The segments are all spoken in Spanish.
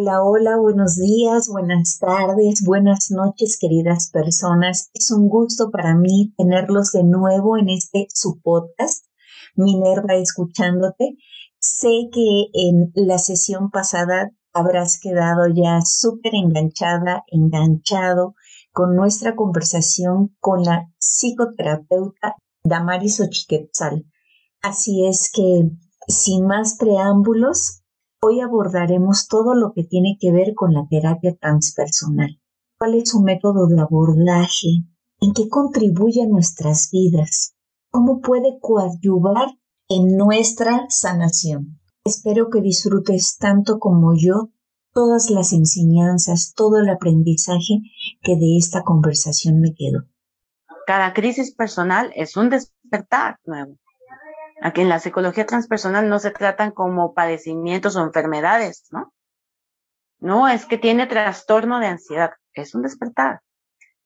Hola, hola, buenos días, buenas tardes, buenas noches, queridas personas. Es un gusto para mí tenerlos de nuevo en este su podcast, Minerva Escuchándote. Sé que en la sesión pasada habrás quedado ya súper enganchada, enganchado con nuestra conversación con la psicoterapeuta Damaris Ochiquetzal. Así es que, sin más preámbulos, Hoy abordaremos todo lo que tiene que ver con la terapia transpersonal. ¿Cuál es su método de abordaje? ¿En qué contribuye a nuestras vidas? ¿Cómo puede coadyuvar en nuestra sanación? Espero que disfrutes tanto como yo todas las enseñanzas, todo el aprendizaje que de esta conversación me quedo. Cada crisis personal es un despertar nuevo. Aquí en la psicología transpersonal no se tratan como padecimientos o enfermedades, ¿no? No, es que tiene trastorno de ansiedad, es un despertar.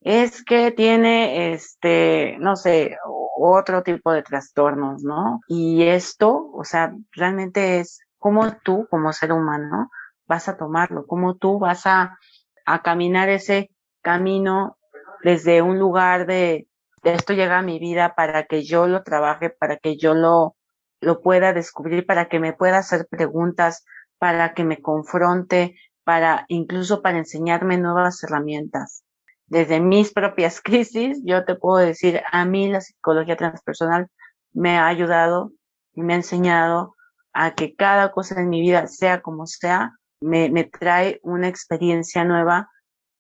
Es que tiene, este, no sé, otro tipo de trastornos, ¿no? Y esto, o sea, realmente es como tú, como ser humano, vas a tomarlo, como tú vas a, a caminar ese camino desde un lugar de, esto llega a mi vida para que yo lo trabaje, para que yo lo, lo pueda descubrir, para que me pueda hacer preguntas, para que me confronte, para incluso para enseñarme nuevas herramientas. Desde mis propias crisis, yo te puedo decir, a mí la psicología transpersonal me ha ayudado y me ha enseñado a que cada cosa en mi vida, sea como sea, me, me trae una experiencia nueva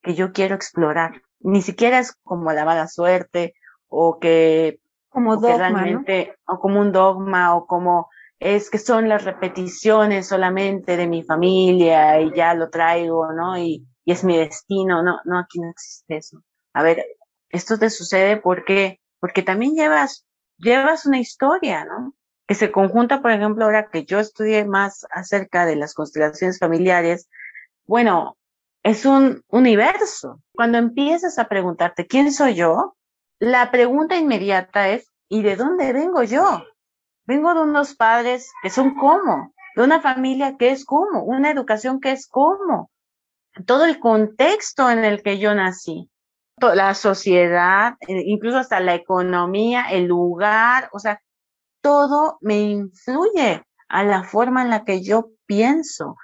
que yo quiero explorar. Ni siquiera es como la mala suerte o que como dogma, o como un dogma o como es que son las repeticiones solamente de mi familia y ya lo traigo, ¿no? Y, y es mi destino, no, no, aquí no existe eso. A ver, esto te sucede porque, porque también llevas, llevas una historia, ¿no? Que se conjunta, por ejemplo, ahora que yo estudié más acerca de las constelaciones familiares, bueno, es un universo. Cuando empiezas a preguntarte, ¿quién soy yo? La pregunta inmediata es, ¿y de dónde vengo yo? Vengo de unos padres que son como, de una familia que es como, una educación que es como, todo el contexto en el que yo nací, la sociedad, eh, incluso hasta la economía, el lugar, o sea, todo me influye a la forma en la que yo pienso.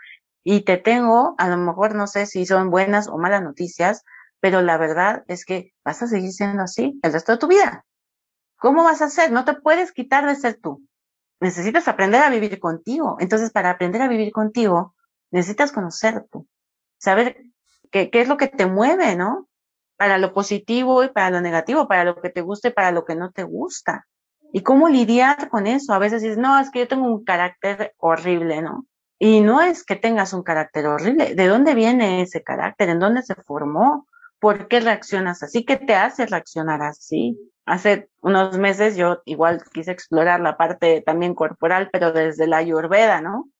Y te tengo, a lo mejor no sé si son buenas o malas noticias, pero la verdad es que vas a seguir siendo así el resto de tu vida. ¿Cómo vas a hacer? No te puedes quitar de ser tú. Necesitas aprender a vivir contigo. Entonces, para aprender a vivir contigo, necesitas conocerte, saber qué, qué es lo que te mueve, ¿no? Para lo positivo y para lo negativo, para lo que te gusta y para lo que no te gusta. Y cómo lidiar con eso. A veces dices, no, es que yo tengo un carácter horrible, ¿no? Y no es que tengas un carácter horrible. ¿De dónde viene ese carácter? ¿En dónde se formó? ¿Por qué reaccionas así? ¿Qué te hace reaccionar así? Hace unos meses yo igual quise explorar la parte también corporal, pero desde la ayurveda, ¿no?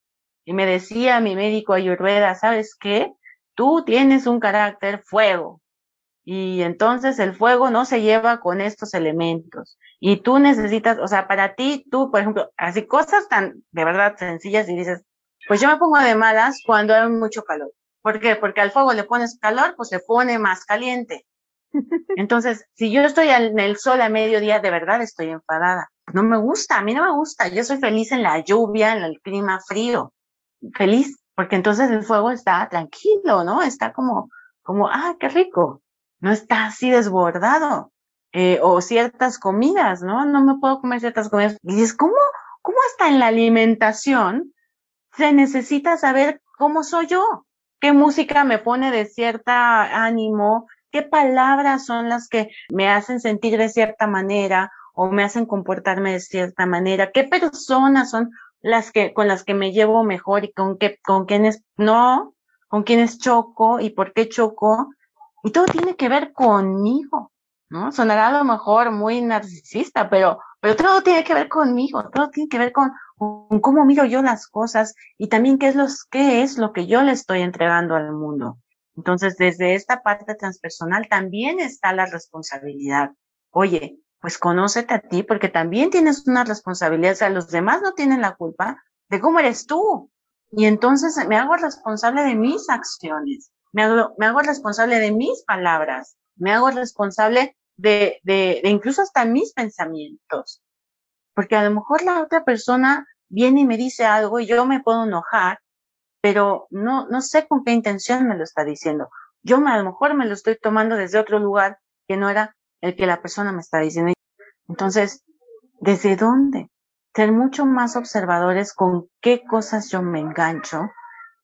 Y me decía mi médico ayurveda, ¿sabes qué? Tú tienes un carácter fuego. Y entonces el fuego no se lleva con estos elementos. Y tú necesitas, o sea, para ti, tú, por ejemplo, así cosas tan de verdad sencillas y dices, pues yo me pongo de malas cuando hay mucho calor. ¿Por qué? Porque al fuego le pones calor, pues se pone más caliente. Entonces, si yo estoy en el sol a mediodía, de verdad estoy enfadada. No me gusta, a mí no me gusta. Yo soy feliz en la lluvia, en el clima frío. Feliz, porque entonces el fuego está tranquilo, ¿no? Está como, como, ah, qué rico. No está así desbordado. Eh, o ciertas comidas, ¿no? No me puedo comer ciertas comidas. Y dices, ¿cómo, cómo hasta en la alimentación se necesita saber cómo soy yo? Qué música me pone de cierta ánimo, qué palabras son las que me hacen sentir de cierta manera o me hacen comportarme de cierta manera, qué personas son las que con las que me llevo mejor y con qué con quienes no, con quienes choco y por qué choco y todo tiene que ver conmigo, ¿no? Sonará a lo mejor muy narcisista, pero pero todo tiene que ver conmigo, todo tiene que ver con cómo miro yo las cosas y también qué es, qué es lo que yo le estoy entregando al mundo. Entonces, desde esta parte transpersonal también está la responsabilidad. Oye, pues conócete a ti porque también tienes una responsabilidad. O sea, los demás no tienen la culpa de cómo eres tú. Y entonces me hago responsable de mis acciones, me hago, me hago responsable de mis palabras, me hago responsable de, de, de incluso hasta mis pensamientos. Porque a lo mejor la otra persona viene y me dice algo y yo me puedo enojar, pero no, no sé con qué intención me lo está diciendo. Yo a lo mejor me lo estoy tomando desde otro lugar que no era el que la persona me está diciendo. Entonces, ¿desde dónde? Ser mucho más observadores con qué cosas yo me engancho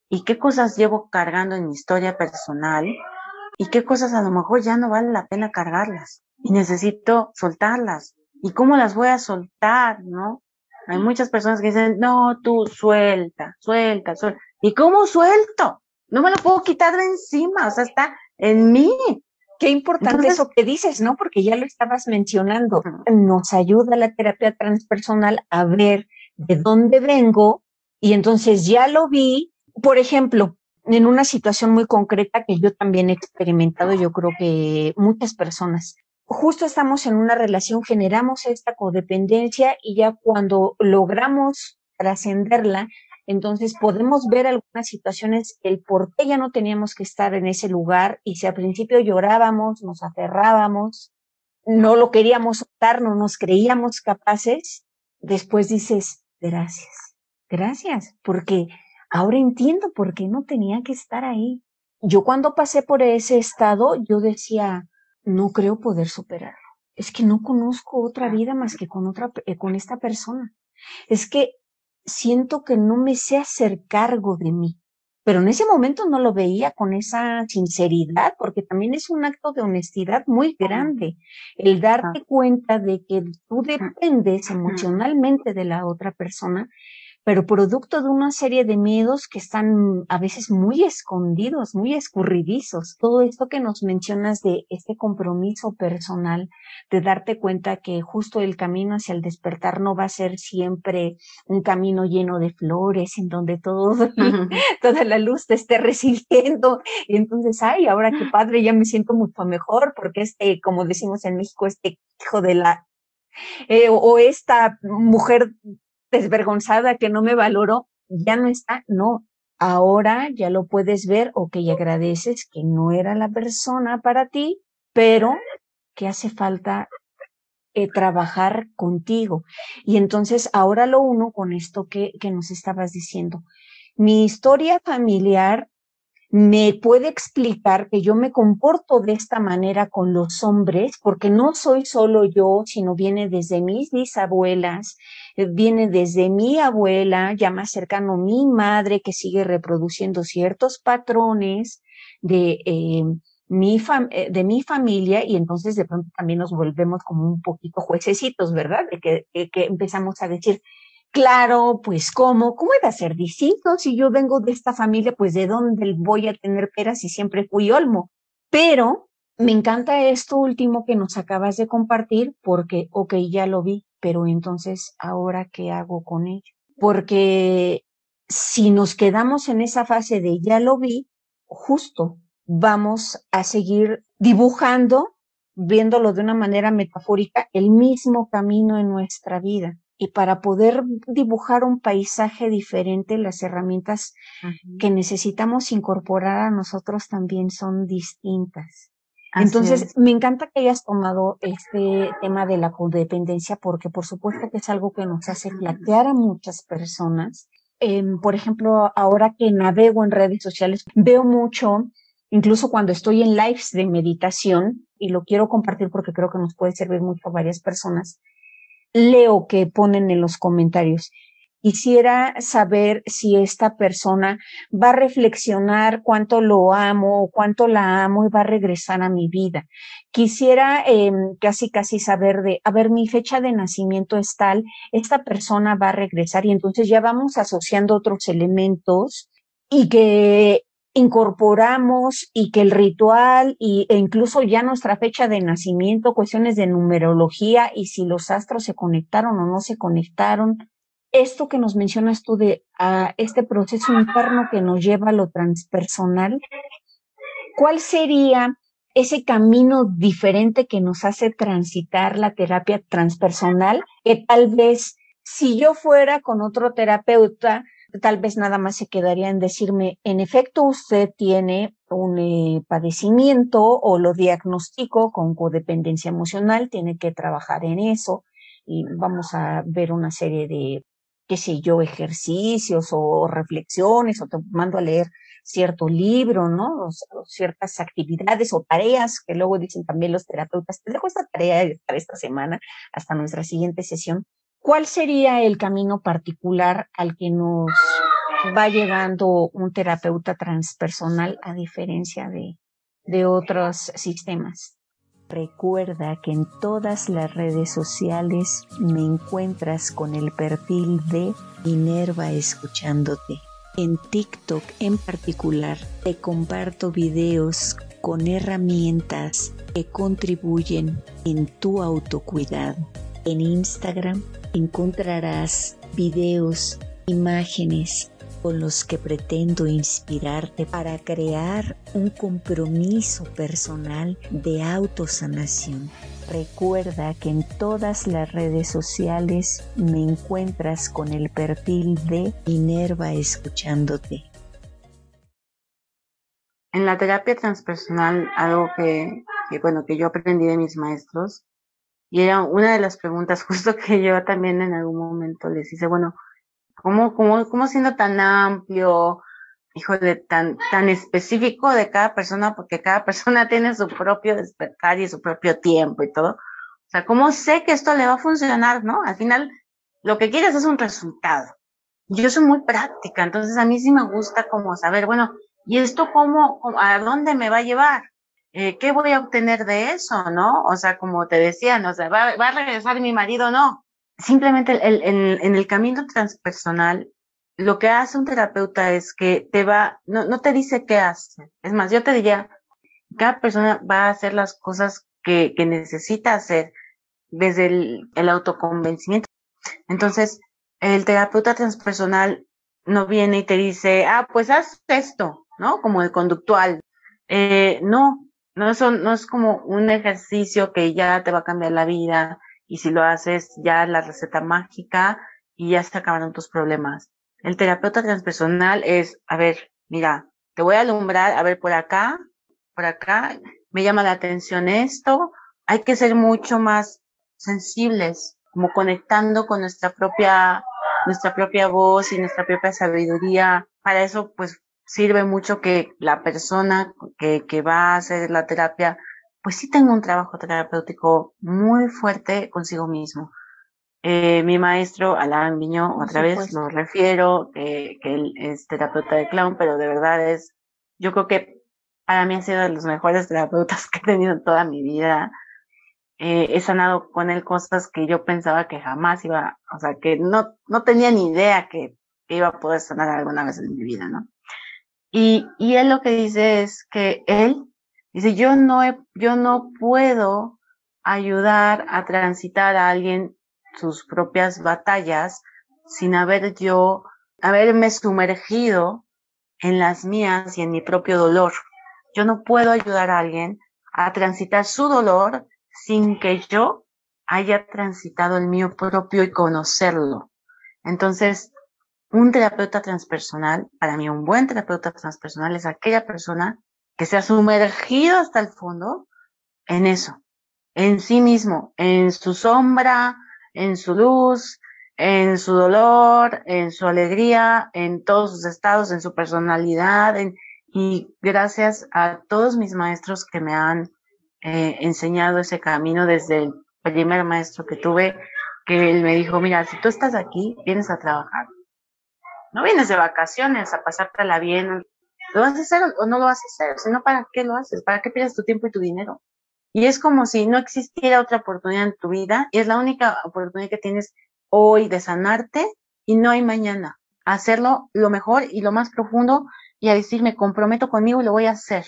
y qué cosas llevo cargando en mi historia personal y qué cosas a lo mejor ya no vale la pena cargarlas y necesito soltarlas. ¿Y cómo las voy a soltar, no? Hay muchas personas que dicen, no, tú suelta, suelta, suelta. ¿Y cómo suelto? No me lo puedo quitar de encima, o sea, está en mí. Qué importante eso que dices, ¿no? Porque ya lo estabas mencionando. Nos ayuda la terapia transpersonal a ver de dónde vengo y entonces ya lo vi. Por ejemplo, en una situación muy concreta que yo también he experimentado, yo creo que muchas personas, justo estamos en una relación, generamos esta codependencia y ya cuando logramos trascenderla, entonces podemos ver algunas situaciones, el por qué ya no teníamos que estar en ese lugar y si al principio llorábamos, nos aferrábamos, no lo queríamos soltar, no nos creíamos capaces, después dices, gracias, gracias, porque ahora entiendo por qué no tenía que estar ahí. Yo cuando pasé por ese estado, yo decía, no creo poder superarlo. Es que no conozco otra vida más que con otra, eh, con esta persona. Es que siento que no me sé hacer cargo de mí. Pero en ese momento no lo veía con esa sinceridad, porque también es un acto de honestidad muy grande, el darte cuenta de que tú dependes emocionalmente de la otra persona pero producto de una serie de miedos que están a veces muy escondidos, muy escurridizos. Todo esto que nos mencionas de este compromiso personal, de darte cuenta que justo el camino hacia el despertar no va a ser siempre un camino lleno de flores, en donde todo, toda la luz te esté recibiendo. Y entonces, ay, ahora qué padre, ya me siento mucho mejor, porque este, como decimos en México, este hijo de la eh, o esta mujer desvergonzada que no me valoró, ya no está, no. Ahora ya lo puedes ver o que agradeces que no era la persona para ti, pero que hace falta eh, trabajar contigo. Y entonces ahora lo uno con esto que, que nos estabas diciendo. Mi historia familiar me puede explicar que yo me comporto de esta manera con los hombres, porque no soy solo yo, sino viene desde mis bisabuelas, eh, viene desde mi abuela, ya más cercano mi madre, que sigue reproduciendo ciertos patrones de, eh, mi eh, de mi familia y entonces de pronto también nos volvemos como un poquito juececitos, ¿verdad? De que, que empezamos a decir, Claro, pues ¿cómo? ¿Cómo iba a ser distinto si yo vengo de esta familia? Pues de dónde voy a tener peras si siempre fui olmo. Pero me encanta esto último que nos acabas de compartir porque, ok, ya lo vi, pero entonces, ¿ahora qué hago con ello? Porque si nos quedamos en esa fase de ya lo vi, justo vamos a seguir dibujando, viéndolo de una manera metafórica, el mismo camino en nuestra vida. Y para poder dibujar un paisaje diferente, las herramientas que necesitamos incorporar a nosotros también son distintas. Entonces, me encanta que hayas tomado este tema de la codependencia porque por supuesto que es algo que nos hace platear a muchas personas. Em, por ejemplo, ahora que navego en redes sociales, veo mucho, incluso cuando estoy en lives de meditación, y lo quiero compartir porque creo que nos puede servir mucho a varias personas, leo que ponen en los comentarios. Quisiera saber si esta persona va a reflexionar cuánto lo amo, cuánto la amo y va a regresar a mi vida. Quisiera eh, casi casi saber de, a ver, mi fecha de nacimiento es tal, esta persona va a regresar y entonces ya vamos asociando otros elementos y que incorporamos y que el ritual y, e incluso ya nuestra fecha de nacimiento, cuestiones de numerología y si los astros se conectaron o no se conectaron, esto que nos mencionas tú de a este proceso interno que nos lleva a lo transpersonal, ¿cuál sería ese camino diferente que nos hace transitar la terapia transpersonal? Que tal vez si yo fuera con otro terapeuta, tal vez nada más se quedaría en decirme, en efecto, usted tiene un eh, padecimiento o lo diagnostico con codependencia emocional, tiene que trabajar en eso y vamos a ver una serie de, qué sé yo, ejercicios o reflexiones o te mando a leer cierto libro, ¿no? O, ciertas actividades o tareas que luego dicen también los terapeutas, te dejo esta tarea para esta semana hasta nuestra siguiente sesión. ¿Cuál sería el camino particular al que nos va llegando un terapeuta transpersonal a diferencia de, de otros sistemas? Recuerda que en todas las redes sociales me encuentras con el perfil de Minerva escuchándote. En TikTok en particular te comparto videos con herramientas que contribuyen en tu autocuidado. En Instagram encontrarás videos, imágenes con los que pretendo inspirarte para crear un compromiso personal de autosanación Recuerda que en todas las redes sociales me encuentras con el perfil de Minerva escuchándote. En la terapia transpersonal, algo que, bueno, que yo aprendí de mis maestros, y era una de las preguntas justo que yo también en algún momento les hice, bueno, ¿cómo, cómo, cómo siendo tan amplio, híjole, tan, tan específico de cada persona, porque cada persona tiene su propio despertar y su propio tiempo y todo. O sea, ¿cómo sé que esto le va a funcionar, no? Al final, lo que quieres es un resultado. Yo soy muy práctica, entonces a mí sí me gusta como saber, bueno, ¿y esto cómo, a dónde me va a llevar? Eh, ¿Qué voy a obtener de eso, no? O sea, como te decía, no, o sea, ¿va, a regresar mi marido? No. Simplemente el, el, en el camino transpersonal lo que hace un terapeuta es que te va, no, no te dice qué hace. Es más, yo te diría, cada persona va a hacer las cosas que, necesita hacer desde el, el autoconvencimiento. Entonces, el terapeuta transpersonal no viene y te dice, ah, pues haz esto, ¿no? Como el conductual. Eh, no, no, son, no es como un ejercicio que ya te va a cambiar la vida y si lo haces ya la receta mágica y ya se acabaron tus problemas. El terapeuta transpersonal es, a ver, mira, te voy a alumbrar, a ver, por acá, por acá, me llama la atención esto, hay que ser mucho más sensibles, como conectando con nuestra propia, nuestra propia voz y nuestra propia sabiduría. Para eso, pues, sirve mucho que la persona que, que va a hacer la terapia, pues sí tenga un trabajo terapéutico muy fuerte consigo mismo. Eh, mi maestro, Alan Viño, otra vez lo refiero, que él es terapeuta de clown, pero de verdad es, yo creo que para mí ha sido de los mejores terapeutas que he tenido en toda mi vida. Eh, he sanado con él cosas que yo pensaba que jamás iba, o sea, que no, no tenía ni idea que, que iba a poder sanar alguna vez en mi vida, ¿no? Y, él lo que dice es que él dice, yo no, yo no puedo ayudar a transitar a alguien sus propias batallas sin haber yo, haberme sumergido en las mías y en mi propio dolor. Yo no puedo ayudar a alguien a transitar su dolor sin que yo haya transitado el mío propio y conocerlo. Entonces, un terapeuta transpersonal, para mí un buen terapeuta transpersonal es aquella persona que se ha sumergido hasta el fondo en eso, en sí mismo, en su sombra, en su luz, en su dolor, en su alegría, en todos sus estados, en su personalidad, y gracias a todos mis maestros que me han eh, enseñado ese camino desde el primer maestro que tuve, que él me dijo, mira, si tú estás aquí, vienes a trabajar. No vienes de vacaciones a pasártela bien. ¿Lo vas a hacer o no lo vas a hacer? Si no, ¿para qué lo haces? ¿Para qué pierdes tu tiempo y tu dinero? Y es como si no existiera otra oportunidad en tu vida y es la única oportunidad que tienes hoy de sanarte y no hay mañana. Hacerlo lo mejor y lo más profundo y a decir, me comprometo conmigo y lo voy a hacer.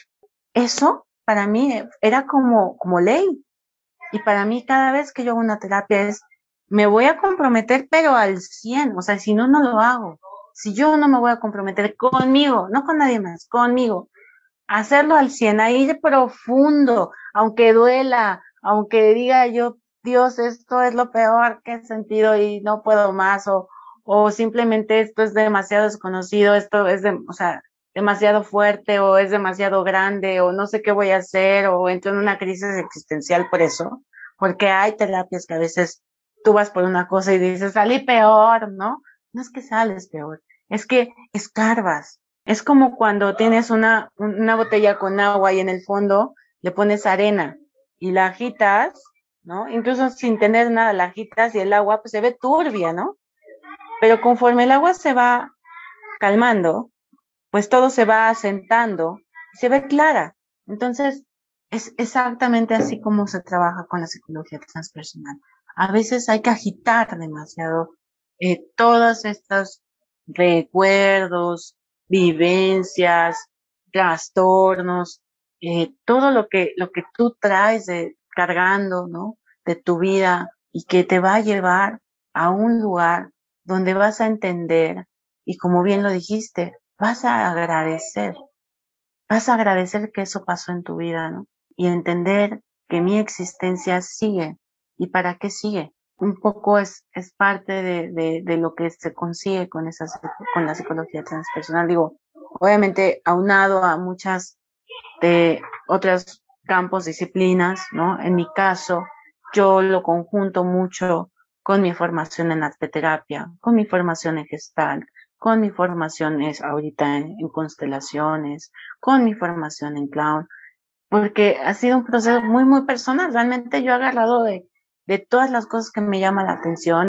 Eso para mí era como, como ley. Y para mí cada vez que yo hago una terapia es, me voy a comprometer, pero al 100. O sea, si no, no lo hago. Si yo no me voy a comprometer conmigo, no con nadie más, conmigo, hacerlo al 100, a ir profundo, aunque duela, aunque diga yo, Dios, esto es lo peor que he sentido y no puedo más, o, o simplemente esto es demasiado desconocido, esto es de, o sea, demasiado fuerte o es demasiado grande o no sé qué voy a hacer o entro en una crisis existencial por eso, porque hay terapias que a veces tú vas por una cosa y dices, salí peor, ¿no? No es que sales peor, es que escarbas. Es como cuando tienes una, una botella con agua y en el fondo le pones arena y la agitas, ¿no? Incluso sin tener nada, la agitas y el agua pues se ve turbia, ¿no? Pero conforme el agua se va calmando, pues todo se va asentando y se ve clara. Entonces, es exactamente así como se trabaja con la psicología transpersonal. A veces hay que agitar demasiado eh, todos estos recuerdos, vivencias, trastornos, eh, todo lo que, lo que tú traes cargando, ¿no? De tu vida y que te va a llevar a un lugar donde vas a entender y como bien lo dijiste, vas a agradecer, vas a agradecer que eso pasó en tu vida, ¿no? Y entender que mi existencia sigue. ¿Y para qué sigue? Un poco es, es parte de, de, de lo que se consigue con, esa, con la psicología transpersonal. Digo, obviamente aunado a muchas de otros campos, disciplinas, ¿no? En mi caso, yo lo conjunto mucho con mi formación en arteterapia, con mi formación en gestal, con mi formación es ahorita en, constelaciones, con mi formación en clown, porque ha sido un proceso muy, muy personal. Realmente yo he agarrado de, de todas las cosas que me llaman la atención,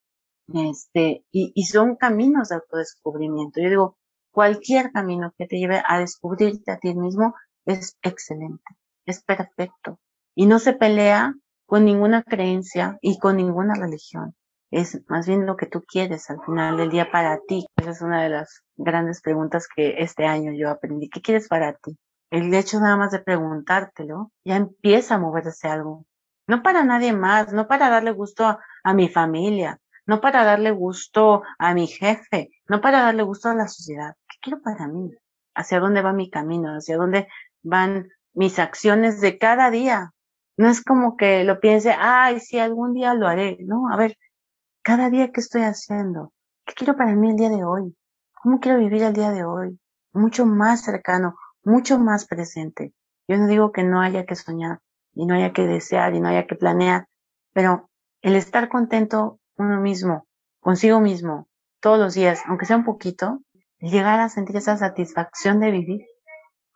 este, y, y son caminos de autodescubrimiento. Yo digo, cualquier camino que te lleve a descubrirte a ti mismo es excelente, es perfecto, y no se pelea con ninguna creencia y con ninguna religión es más bien lo que tú quieres al final del día para ti. Esa es una de las grandes preguntas que este año yo aprendí. ¿Qué quieres para ti? El hecho nada más de preguntártelo ya empieza a moverse algo. No para nadie más, no para darle gusto a, mi familia, no para darle gusto a mi jefe, no para darle gusto a la sociedad. ¿Qué quiero para mí? ¿Hacia dónde va mi camino? ¿Hacia dónde van mis acciones de cada día? No es como que lo piense, ay, sí, algún día lo haré. No, a ver, cada día que estoy haciendo, qué quiero para mí el día de hoy, cómo quiero vivir el día de hoy, mucho más cercano, mucho más presente. Yo no digo que no haya que soñar, y no haya que desear, y no haya que planear, pero el estar contento uno mismo, consigo mismo, todos los días, aunque sea un poquito, llegar a sentir esa satisfacción de vivir,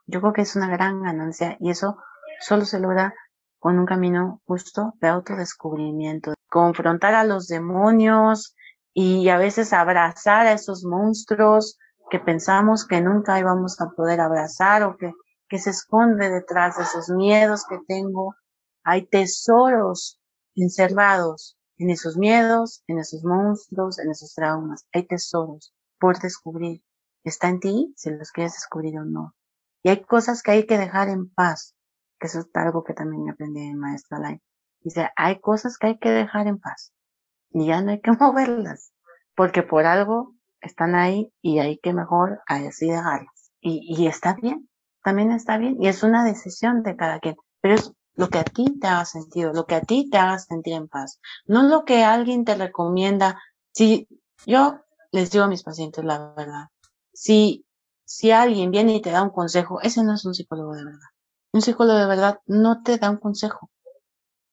yo creo que es una gran ganancia y eso solo se logra con un camino justo de autodescubrimiento, confrontar a los demonios y a veces abrazar a esos monstruos que pensamos que nunca íbamos a poder abrazar o que, que se esconde detrás de esos miedos que tengo. Hay tesoros encerrados en esos miedos, en esos monstruos, en esos traumas. Hay tesoros por descubrir. Está en ti si los quieres descubrir o no. Y hay cosas que hay que dejar en paz que eso es algo que también aprendí en Maestra Light. Dice, hay cosas que hay que dejar en paz y ya no hay que moverlas, porque por algo están ahí y hay que mejor así dejarlas. Y está bien, también está bien, y es una decisión de cada quien, pero es lo que a ti te haga sentido, lo que a ti te haga sentir en paz, no lo que alguien te recomienda. Si yo les digo a mis pacientes la verdad, si, si alguien viene y te da un consejo, ese no es un psicólogo de verdad. Un psicólogo de verdad no te da un consejo.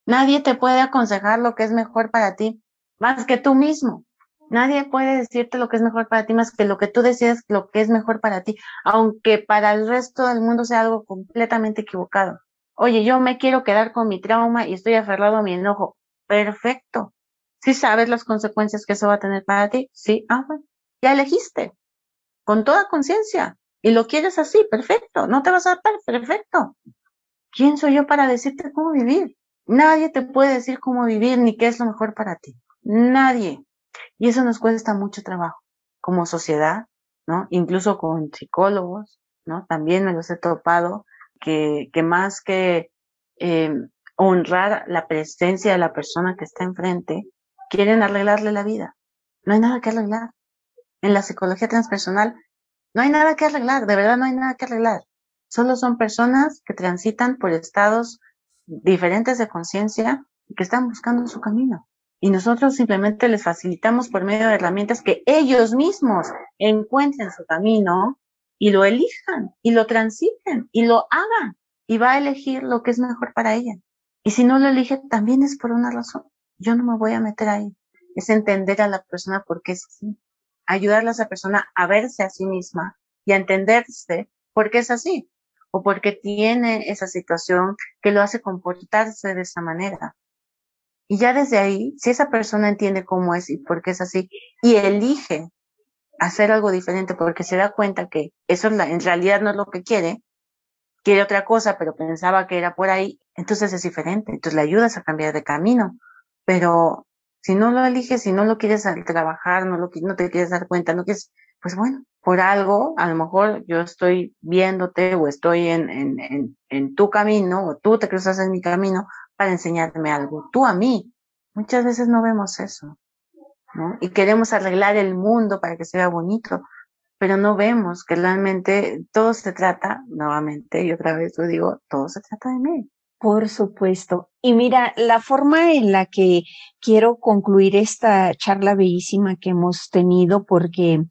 Nadie te puede aconsejar lo que es mejor para ti más que tú mismo. Nadie puede decirte lo que es mejor para ti más que lo que tú decides lo que es mejor para ti, aunque para el resto del mundo sea algo completamente equivocado. Oye, yo me quiero quedar con mi trauma y estoy aferrado a mi enojo. Perfecto. Si sabes las consecuencias que eso va a tener para ti, sí, ah, bueno, ya elegiste. Con toda conciencia y lo quieres así, perfecto, no te vas a adaptar, perfecto. ¿Quién soy yo para decirte cómo vivir? Nadie te puede decir cómo vivir ni qué es lo mejor para ti. Nadie. Y eso nos cuesta mucho trabajo como sociedad, ¿no? Incluso con psicólogos, ¿no? También me los he topado que, que más que eh, honrar la presencia de la persona que está enfrente, quieren arreglarle la vida. No hay nada que arreglar. En la psicología transpersonal no hay nada que arreglar, de verdad no hay nada que arreglar. Solo son personas que transitan por estados diferentes de conciencia y que están buscando su camino. Y nosotros simplemente les facilitamos por medio de herramientas que ellos mismos encuentren su camino y lo elijan y lo transiten y lo hagan y va a elegir lo que es mejor para ella. Y si no lo elige, también es por una razón. Yo no me voy a meter ahí. Es entender a la persona por qué es así. Ayudarle a esa persona a verse a sí misma y a entenderse por qué es así o porque tiene esa situación que lo hace comportarse de esa manera. Y ya desde ahí, si esa persona entiende cómo es y por qué es así y elige hacer algo diferente porque se da cuenta que eso en realidad no es lo que quiere, quiere otra cosa, pero pensaba que era por ahí, entonces es diferente. Entonces le ayudas a cambiar de camino. Pero si no lo eliges, si no lo quieres trabajar, no, lo, no te quieres dar cuenta, no quieres, pues bueno, por algo, a lo mejor yo estoy viéndote o estoy en, en, en, en tu camino o tú te cruzas en mi camino para enseñarme algo, tú a mí. Muchas veces no vemos eso, ¿no? Y queremos arreglar el mundo para que sea bonito, pero no vemos que realmente todo se trata, nuevamente, y otra vez lo digo, todo se trata de mí. Por supuesto. Y mira, la forma en la que quiero concluir esta charla bellísima que hemos tenido, porque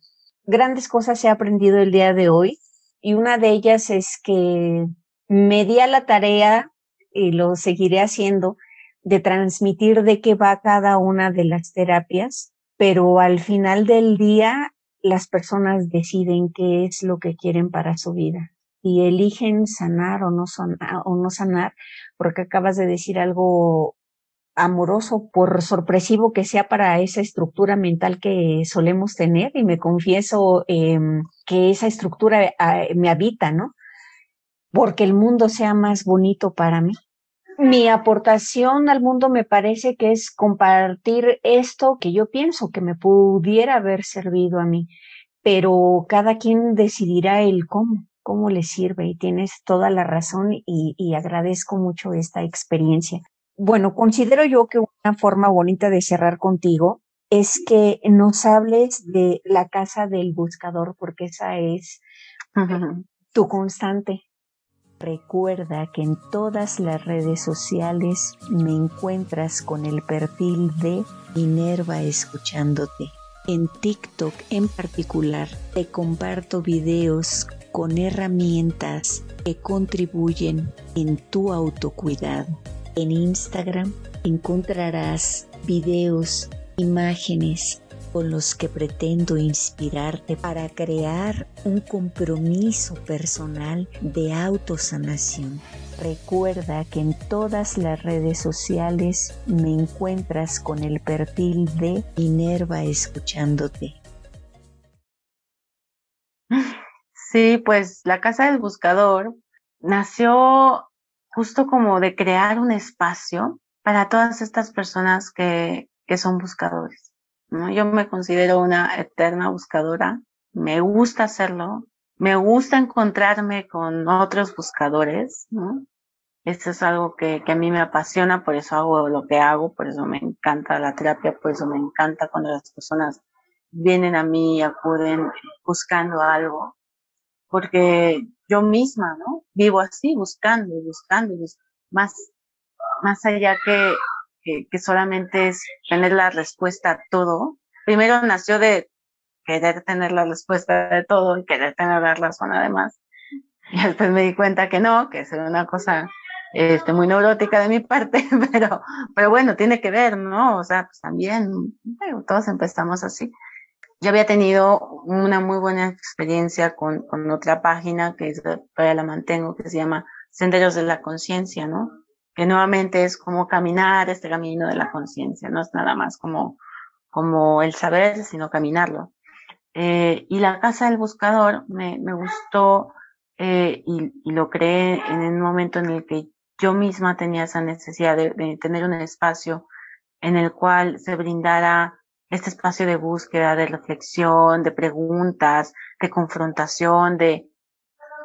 grandes cosas he aprendido el día de hoy, y una de ellas es que me di a la tarea y lo seguiré haciendo, de transmitir de qué va cada una de las terapias, pero al final del día las personas deciden qué es lo que quieren para su vida y eligen sanar o no, sanar, o no sanar, porque acabas de decir algo amoroso, por sorpresivo que sea para esa estructura mental que solemos tener, y me confieso eh, que esa estructura eh, me habita, ¿no? Porque el mundo sea más bonito para mí. Mi aportación al mundo me parece que es compartir esto que yo pienso que me pudiera haber servido a mí, pero cada quien decidirá el cómo, cómo le sirve y tienes toda la razón y, y agradezco mucho esta experiencia. Bueno, considero yo que una forma bonita de cerrar contigo es que nos hables de la casa del buscador, porque esa es tu constante Recuerda que en todas las redes sociales me encuentras con el perfil de Minerva Escuchándote. En TikTok en particular te comparto videos con herramientas que contribuyen en tu autocuidado. En Instagram encontrarás videos, imágenes con los que pretendo inspirarte para crear un compromiso personal de autosanación. Recuerda que en todas las redes sociales me encuentras con el perfil de Minerva escuchándote. Sí, pues la Casa del Buscador nació justo como de crear un espacio para todas estas personas que, que son buscadores Yo me considero una eterna buscadora, me gusta hacerlo, me gusta encontrarme con otros buscadores, ¿no? Esto es algo que, que a mí me apasiona, por eso hago lo que hago, por eso me encanta la terapia, por eso me encanta cuando las personas vienen a mí y acuden buscando algo, porque yo misma, ¿no? Vivo así, buscando buscando, y más, más allá que que, solamente es tener la respuesta a todo. Primero nació de querer tener la respuesta de todo y querer tener la razón además. Y después me di cuenta que no, que es una cosa este, muy neurótica de mi parte, pero, pero bueno, tiene que ver, ¿no? O sea, pues también, todos empezamos así. Yo había tenido una muy buena experiencia con, otra página que todavía la mantengo, que se llama Senderos de la Conciencia, ¿no? Que nuevamente es como caminar este camino de la conciencia, no es nada más como, como el saber, sino caminarlo. Eh, y la casa del buscador me, me gustó eh, y, lo creé en el momento en el que yo misma tenía esa necesidad de, de, tener un espacio en el cual se brindara este espacio de búsqueda, de reflexión, de preguntas, de confrontación, de,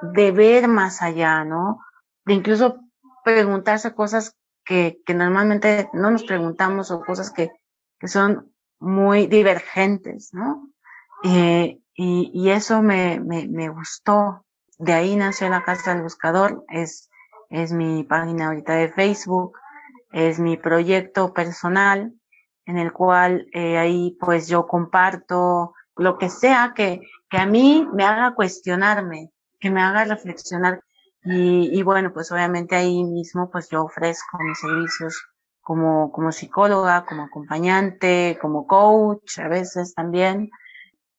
de ver más allá, ¿no? De incluso preguntarse cosas que, que normalmente no nos preguntamos o cosas que, que son muy divergentes, ¿no? Eh, y, y, eso me, me, me, gustó. De ahí nació la Casa del Buscador. Es, es mi página ahorita de Facebook. Es mi proyecto personal. en el cual eh, ahí pues yo comparto lo que sea que, que a mí me haga cuestionarme, que me haga reflexionar. Y, y bueno, pues obviamente ahí mismo pues yo ofrezco mis servicios como, como psicóloga, como acompañante, como coach, a veces también,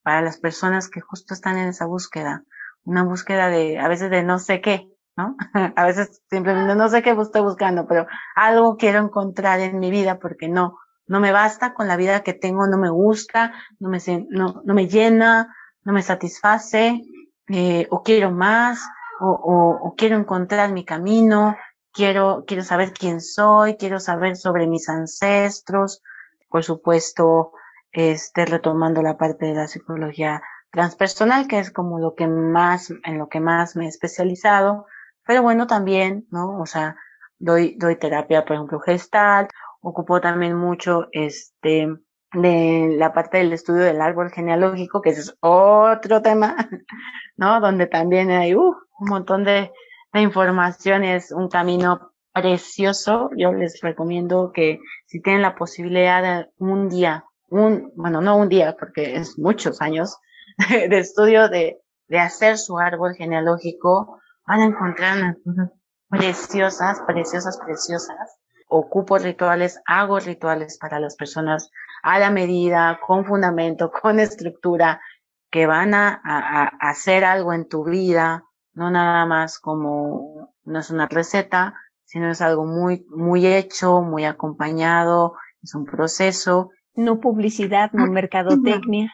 para las personas que justo están en esa búsqueda, una búsqueda de, a veces de no sé qué, ¿no? a veces simplemente no sé qué estoy buscando, pero algo quiero encontrar en mi vida porque no, no me basta con la vida que tengo, no me gusta, no me, no, no me llena, no me satisface, eh, o quiero más, o, o, o quiero encontrar mi camino, quiero, quiero saber quién soy, quiero saber sobre mis ancestros, por supuesto, este, retomando la parte de la psicología transpersonal, que es como lo que más, en lo que más me he especializado, pero bueno, también, ¿no? O sea, doy, doy terapia, por ejemplo, gestal, ocupo también mucho, este, de la parte del estudio del árbol genealógico, que es otro tema, ¿no? Donde también hay uh, un montón de, información es un camino precioso. Yo les recomiendo que si tienen la posibilidad de un día, un, bueno, no un día, porque es muchos años de estudio de, de hacer su árbol genealógico, van a encontrar unas cosas preciosas, preciosas, preciosas. Ocupo rituales, hago rituales para las personas a la medida, con fundamento, con estructura, que van a, a hacer algo en tu vida, no nada más como, no es una receta, sino es algo muy, muy hecho, muy acompañado, es un proceso. No publicidad, no mercadotecnia.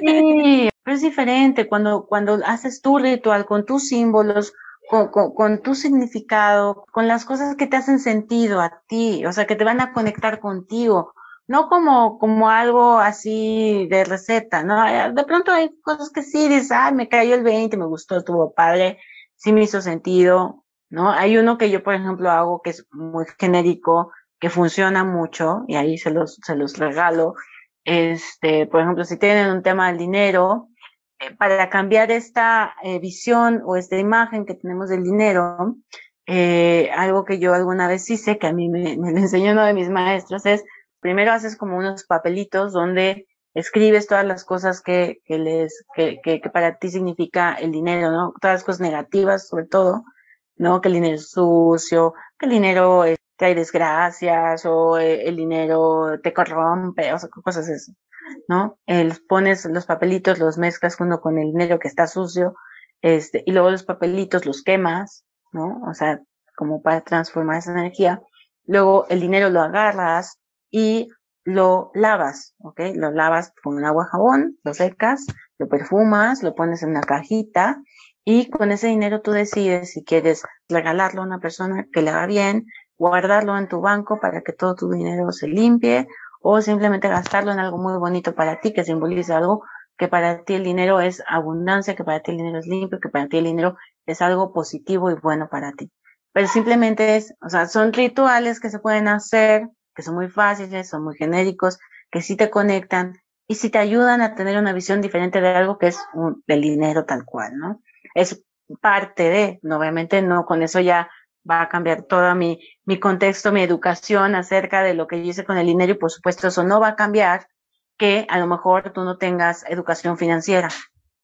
Sí, pero es diferente cuando, cuando haces tu ritual con tus símbolos, con, con, con, tu significado, con las cosas que te hacen sentido a ti, o sea, que te van a conectar contigo, no como, como algo así de receta, ¿no? Eh, de pronto hay cosas que sí dices, ah, me cayó el 20, me gustó, estuvo padre, sí me hizo sentido, ¿no? Hay uno que yo, por ejemplo, hago que es muy genérico, que funciona mucho, y ahí se los, se los regalo. Este, por ejemplo, si tienen un tema del dinero, eh, para cambiar esta eh, visión o esta imagen que tenemos del dinero, algo que yo alguna vez hice, que a mí me, me enseñó uno de mis maestros, es primero haces como unos papelitos donde escribes todas las cosas que, que les, que, que, que, para ti significa el dinero, ¿no? Todas las cosas negativas, sobre todo, ¿no? Que el dinero es sucio, que el dinero hay desgracias, o eh, el dinero te corrompe, o sea, cosas así, ¿no? El, pones los papelitos, los mezclas uno con el dinero que está sucio, este, y luego los papelitos los quemas, ¿no? O sea, como para transformar esa energía. Luego el dinero lo agarras, y lo lavas, ¿ok? Lo lavas con agua jabón, lo secas, lo perfumas, lo pones en una cajita y con ese dinero tú decides si quieres regalarlo a una persona que le haga bien, guardarlo en tu banco para que todo tu dinero se limpie o simplemente gastarlo en algo muy bonito para ti que simboliza algo que para ti el dinero es abundancia, que para ti el dinero es limpio, que para ti el dinero es algo positivo y bueno para ti. Pero simplemente es, o sea, son rituales que se pueden hacer que son muy fáciles, son muy genéricos, que sí te conectan y sí te ayudan a tener una visión diferente de algo que es un, dinero tal cual, ¿no? Es parte de, obviamente no, con eso ya va a cambiar todo mi, mi contexto, mi educación acerca de lo que yo hice con el dinero y por supuesto eso no va a cambiar que a lo mejor tú no tengas educación financiera.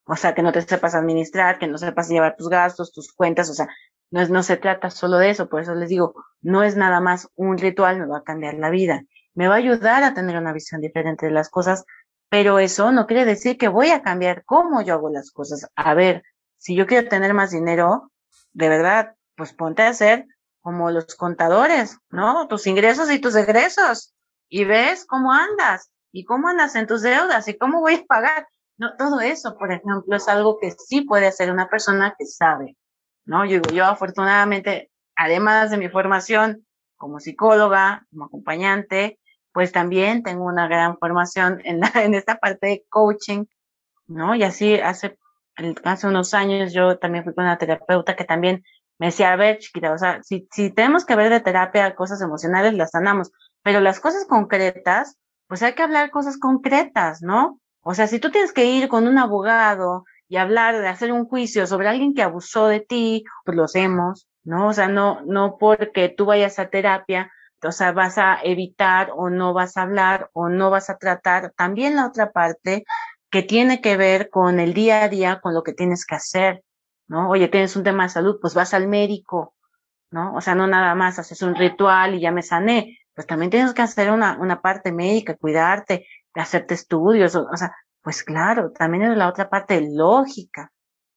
O sea, que no te sepas administrar, que no sepas llevar tus gastos, tus cuentas, o sea, no, no se trata solo de eso, por eso les digo, no es nada más un ritual, me va a cambiar la vida, me va a ayudar a tener una visión diferente de las cosas, pero eso no quiere decir que voy a cambiar cómo yo hago las cosas. A ver, si yo quiero tener más dinero, de verdad, pues ponte a hacer como los contadores, ¿no? Tus ingresos y tus egresos. Y ves cómo andas y cómo andas en tus deudas y cómo voy a pagar. No, todo eso, por ejemplo, es algo que sí puede hacer una persona que sabe. ¿No? Yo yo afortunadamente, además de mi formación como psicóloga, como acompañante, pues también tengo una gran formación en, la, en esta parte de coaching, ¿no? Y así hace, hace unos años yo también fui con una terapeuta que también me decía, a ver, chiquita, o sea, si, si tenemos que ver de terapia cosas emocionales, las sanamos, pero las cosas concretas, pues hay que hablar cosas concretas, ¿no? O sea, si tú tienes que ir con un abogado y hablar de hacer un juicio sobre alguien que abusó de ti, pues lo hacemos, ¿no? O sea, no, no porque tú vayas a terapia, o sea, vas a evitar o no vas a hablar o no vas a tratar también la otra parte que tiene que ver con el día a día, con lo que tienes que hacer, ¿no? Oye, tienes un tema de salud, pues vas al médico, ¿no? O sea, no nada más haces un ritual y ya me sané, pues también tienes que hacer una, una parte médica, cuidarte, hacerte estudios, o, sea, pues claro, también es la otra parte lógica,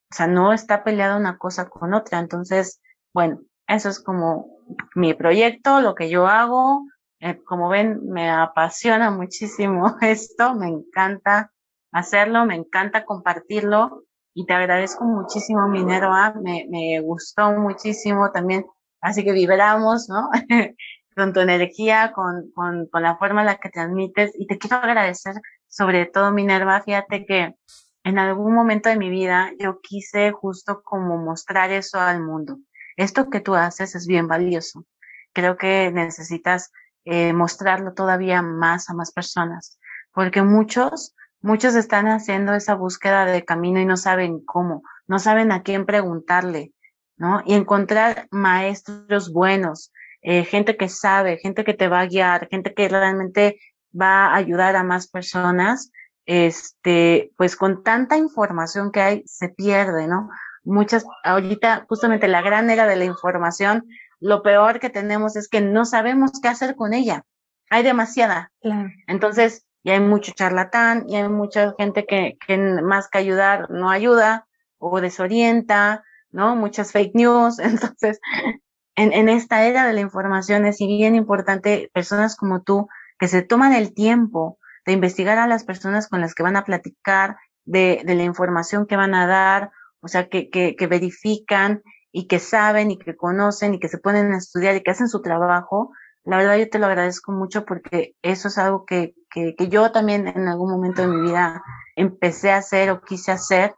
o sea, no está peleada una cosa con otra, entonces, bueno, eso es como mi proyecto, lo que yo hago. Eh, como ven, me apasiona muchísimo esto, me encanta hacerlo, me encanta compartirlo y te agradezco muchísimo, Minerva, me, me gustó muchísimo también, así que vibramos, ¿no? con tu energía, con, con, con la forma en la que transmites y te quiero agradecer sobre todo, Minerva, fíjate que en algún momento de mi vida yo quise justo como mostrar eso al mundo esto que tú haces es bien valioso. Creo que necesitas eh, mostrarlo todavía más a más personas, porque muchos, muchos están haciendo esa búsqueda de camino y no saben cómo, no saben a quién preguntarle, ¿no? Y encontrar maestros buenos, eh, gente que sabe, gente que te va a guiar, gente que realmente va a ayudar a más personas, este, pues con tanta información que hay, se pierde, ¿no? muchas, ahorita justamente la gran era de la información, lo peor que tenemos es que no sabemos qué hacer con ella. Hay demasiada. Entonces, ya hay mucho charlatán, y hay mucha gente que, que más que ayudar no ayuda o desorienta, ¿no? Muchas fake news. Entonces, en, en esta era de la información es bien importante personas como tú que se toman el tiempo de investigar a las personas con las que van a platicar, de, de la información que van a dar, o sea, que, que, que verifican y que saben y que conocen y que se ponen a estudiar y que hacen su trabajo, la verdad yo te lo agradezco mucho porque eso es algo que, que, que, yo también en algún momento de mi vida empecé a hacer o quise hacer.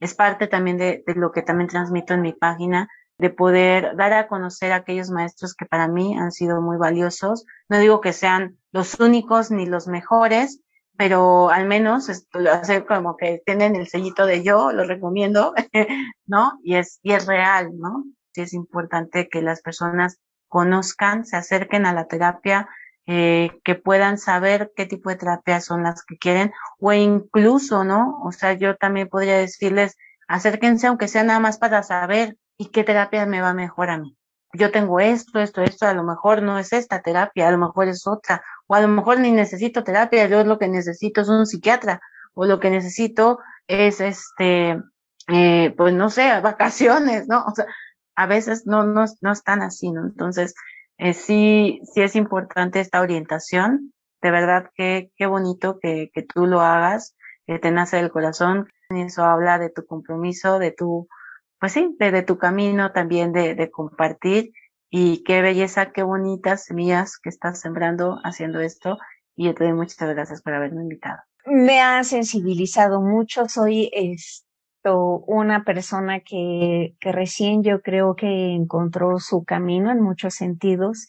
Es parte también de, de lo que también transmito en mi página, de poder dar a conocer a aquellos maestros que para mí han sido muy valiosos. No digo que sean los únicos ni los mejores, pero al menos lo hace como que tienen el sellito de yo, lo recomiendo, ¿no? Y es, y es real, ¿no? Sí es importante que las personas conozcan, se acerquen a la terapia, eh, que puedan saber qué tipo de terapia son las que quieren, o incluso, ¿no? O sea, yo también podría decirles, acérquense aunque sea nada más para saber y qué terapia me va mejor a mí. Yo tengo esto, esto, esto, a lo mejor no es esta terapia, a lo mejor es otra, o a lo mejor ni necesito terapia, yo lo que necesito es un psiquiatra, o lo que necesito es este, eh, pues no sé, vacaciones, ¿no? O sea, a veces no, no, no están así, ¿no? Entonces, eh, sí, sí es importante esta orientación. De verdad que qué bonito que, que tú lo hagas, que te nace del corazón. Eso habla de tu compromiso, de tu, pues sí, de, tu camino también de, de compartir y qué belleza, qué bonitas semillas que estás sembrando haciendo esto. Y yo te doy muchas gracias por haberme invitado. Me ha sensibilizado mucho. Soy esto, una persona que, que recién yo creo que encontró su camino en muchos sentidos.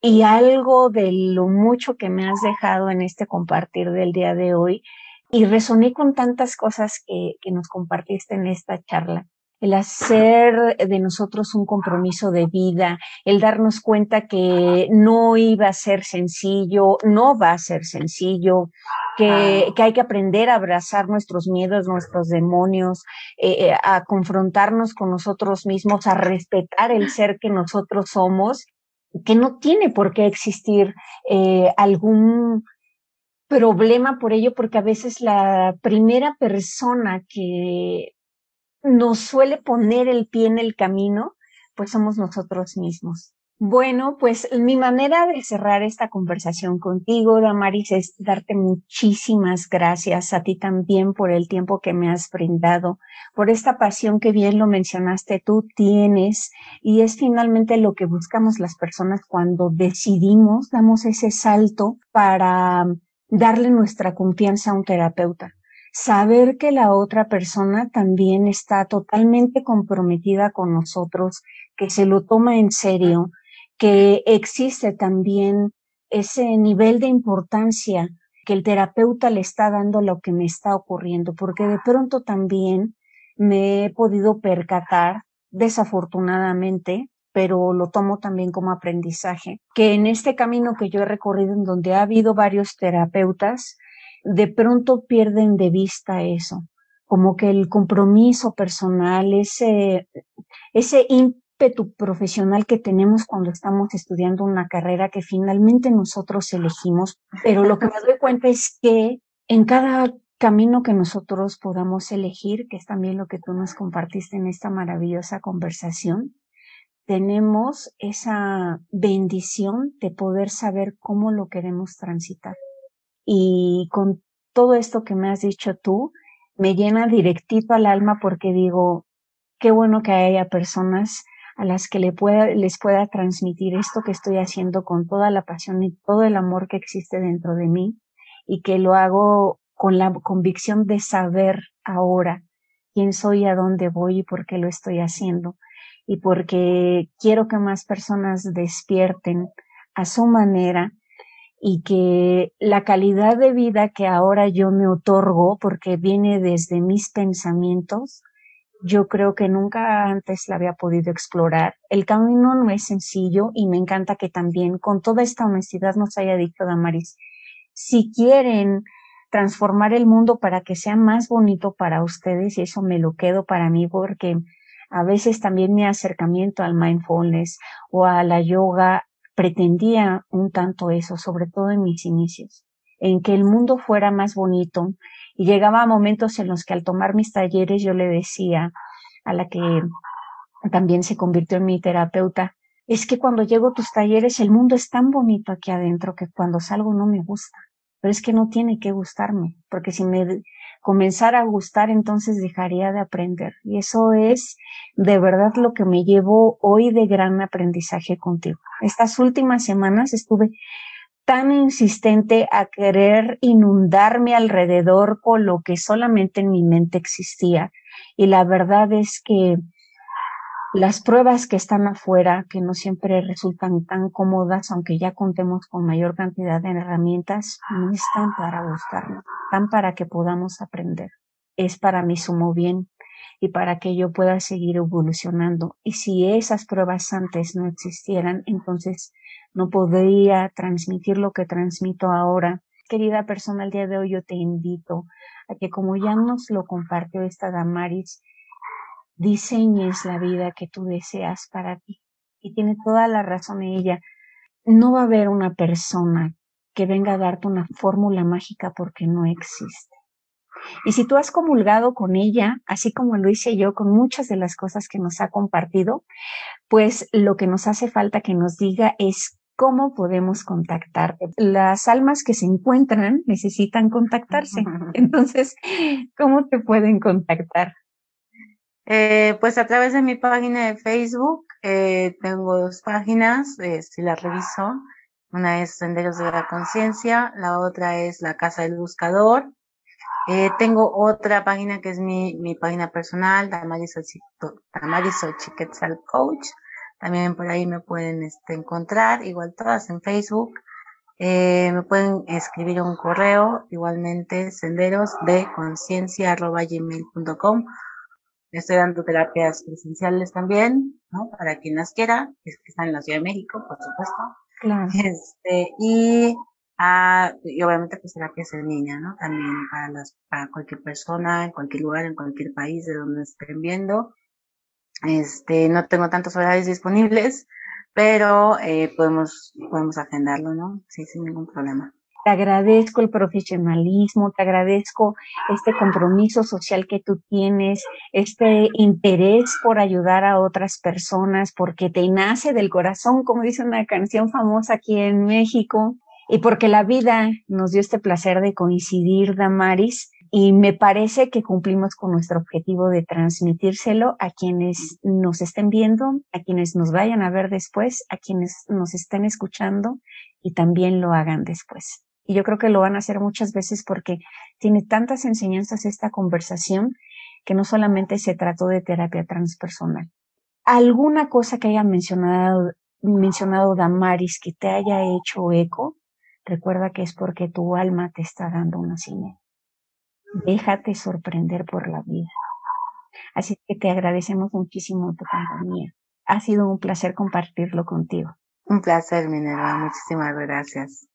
Y algo de lo mucho que me has dejado en este compartir del día de hoy, y resoné con tantas cosas que, que nos compartiste en esta charla el hacer de nosotros un compromiso de vida, el darnos cuenta que no iba a ser sencillo, no va a ser sencillo, que, que hay que aprender a abrazar nuestros miedos, nuestros demonios, eh, eh, a confrontarnos con nosotros mismos, a respetar el ser que nosotros somos, que no tiene por qué existir eh, algún problema por ello, porque a veces la primera persona que nos suele poner el pie en el camino, pues somos nosotros mismos. Bueno, pues mi manera de cerrar esta conversación contigo, Damaris, es darte muchísimas gracias a ti también por el tiempo que me has brindado, por esta pasión que bien lo mencionaste tú tienes y es finalmente lo que buscamos las personas cuando decidimos, damos ese salto para darle nuestra confianza a un terapeuta saber que la otra persona también está totalmente comprometida con nosotros, que se lo toma en serio, que existe también ese nivel de importancia que el terapeuta le está dando lo que me está ocurriendo, porque de pronto también me he podido percatar, desafortunadamente, pero lo tomo también como aprendizaje, que en este camino que yo he recorrido en donde ha habido varios terapeutas, de pronto pierden de vista eso, como que el compromiso personal, ese, ese ímpetu profesional que tenemos cuando estamos estudiando una carrera que finalmente nosotros elegimos, pero lo que me doy cuenta es que en cada camino que nosotros podamos elegir, que es también lo que tú nos compartiste en esta maravillosa conversación, tenemos esa bendición de poder saber cómo lo queremos transitar. Y con todo esto que me has dicho tú, me llena directito al alma porque digo, qué bueno que haya personas a las que le pueda, les pueda transmitir esto que estoy haciendo con toda la pasión y todo el amor que existe dentro de mí y que lo hago con la convicción de saber ahora quién soy, a dónde voy y por qué lo estoy haciendo. Y porque quiero que más personas despierten a su manera y que la calidad de vida que ahora yo me otorgo, porque viene desde mis pensamientos, yo creo que nunca antes la había podido explorar. El camino no es sencillo y me encanta que también con toda esta honestidad nos haya dicho Damaris, si quieren transformar el mundo para que sea más bonito para ustedes, y eso me lo quedo para mí porque a veces también mi acercamiento al mindfulness o a la yoga pretendía un tanto eso, sobre todo en mis inicios, en que el mundo fuera más bonito y llegaba a momentos en los que al tomar mis talleres yo le decía a la que también se convirtió en mi terapeuta, es que cuando llego a tus talleres el mundo es tan bonito aquí adentro que cuando salgo no me gusta, pero es que no tiene que gustarme, porque si me comenzara a gustar, entonces dejaría de aprender. Y eso es de verdad lo que me llevo hoy de gran aprendizaje contigo. Estas últimas semanas estuve tan insistente a querer inundarme alrededor con lo que solamente en mi mente existía. Y la verdad es que las pruebas que están afuera, que no siempre resultan tan cómodas, aunque ya contemos con mayor cantidad de herramientas, no están para buscarnos, están para que podamos aprender. Es para mi sumo bien y para que yo pueda seguir evolucionando. Y si esas pruebas antes no existieran, entonces no podría transmitir lo que transmito ahora. Querida persona, el día de hoy yo te invito a que como ya nos lo compartió esta Damaris, diseñes la vida que tú deseas para ti. Y tiene toda la razón ella. No va a haber una persona que venga a darte una fórmula mágica porque no existe. Y si tú has comulgado con ella, así como lo hice yo con muchas de las cosas que nos ha compartido, pues lo que nos hace falta que nos diga es cómo podemos contactarte. Las almas que se encuentran necesitan contactarse. Entonces, ¿cómo te pueden contactar? Eh, pues a través de mi página de Facebook, eh, tengo dos páginas, eh, si las reviso. Una es Senderos de la Conciencia, la otra es La Casa del Buscador. Eh, tengo otra página que es mi, mi página personal, Damaris Chiquetzal Coach. También por ahí me pueden este, encontrar, igual todas en Facebook. Eh, me pueden escribir un correo, igualmente senderos de conciencia gmail.com Estoy dando terapias presenciales también, ¿no? Para quien las quiera, es que están en la Ciudad de México, por supuesto. Claro. Este, y, ah, y obviamente pues terapias en línea, ¿no? También para las, para cualquier persona, en cualquier lugar, en cualquier país de donde estén viendo. Este, no tengo tantos horarios disponibles, pero eh, podemos, podemos agendarlo, ¿no? Sí, sin ningún problema. Te agradezco el profesionalismo, te agradezco este compromiso social que tú tienes, este interés por ayudar a otras personas, porque te nace del corazón, como dice una canción famosa aquí en México, y porque la vida nos dio este placer de coincidir, Damaris, y me parece que cumplimos con nuestro objetivo de transmitírselo a quienes nos estén viendo, a quienes nos vayan a ver después, a quienes nos estén escuchando y también lo hagan después. Y yo creo que lo van a hacer muchas veces porque tiene tantas enseñanzas esta conversación que no solamente se trató de terapia transpersonal. ¿Alguna cosa que haya mencionado, mencionado Damaris que te haya hecho eco? Recuerda que es porque tu alma te está dando una señal. Déjate sorprender por la vida. Así que te agradecemos muchísimo tu compañía. Ha sido un placer compartirlo contigo. Un placer, Minerva. Muchísimas gracias.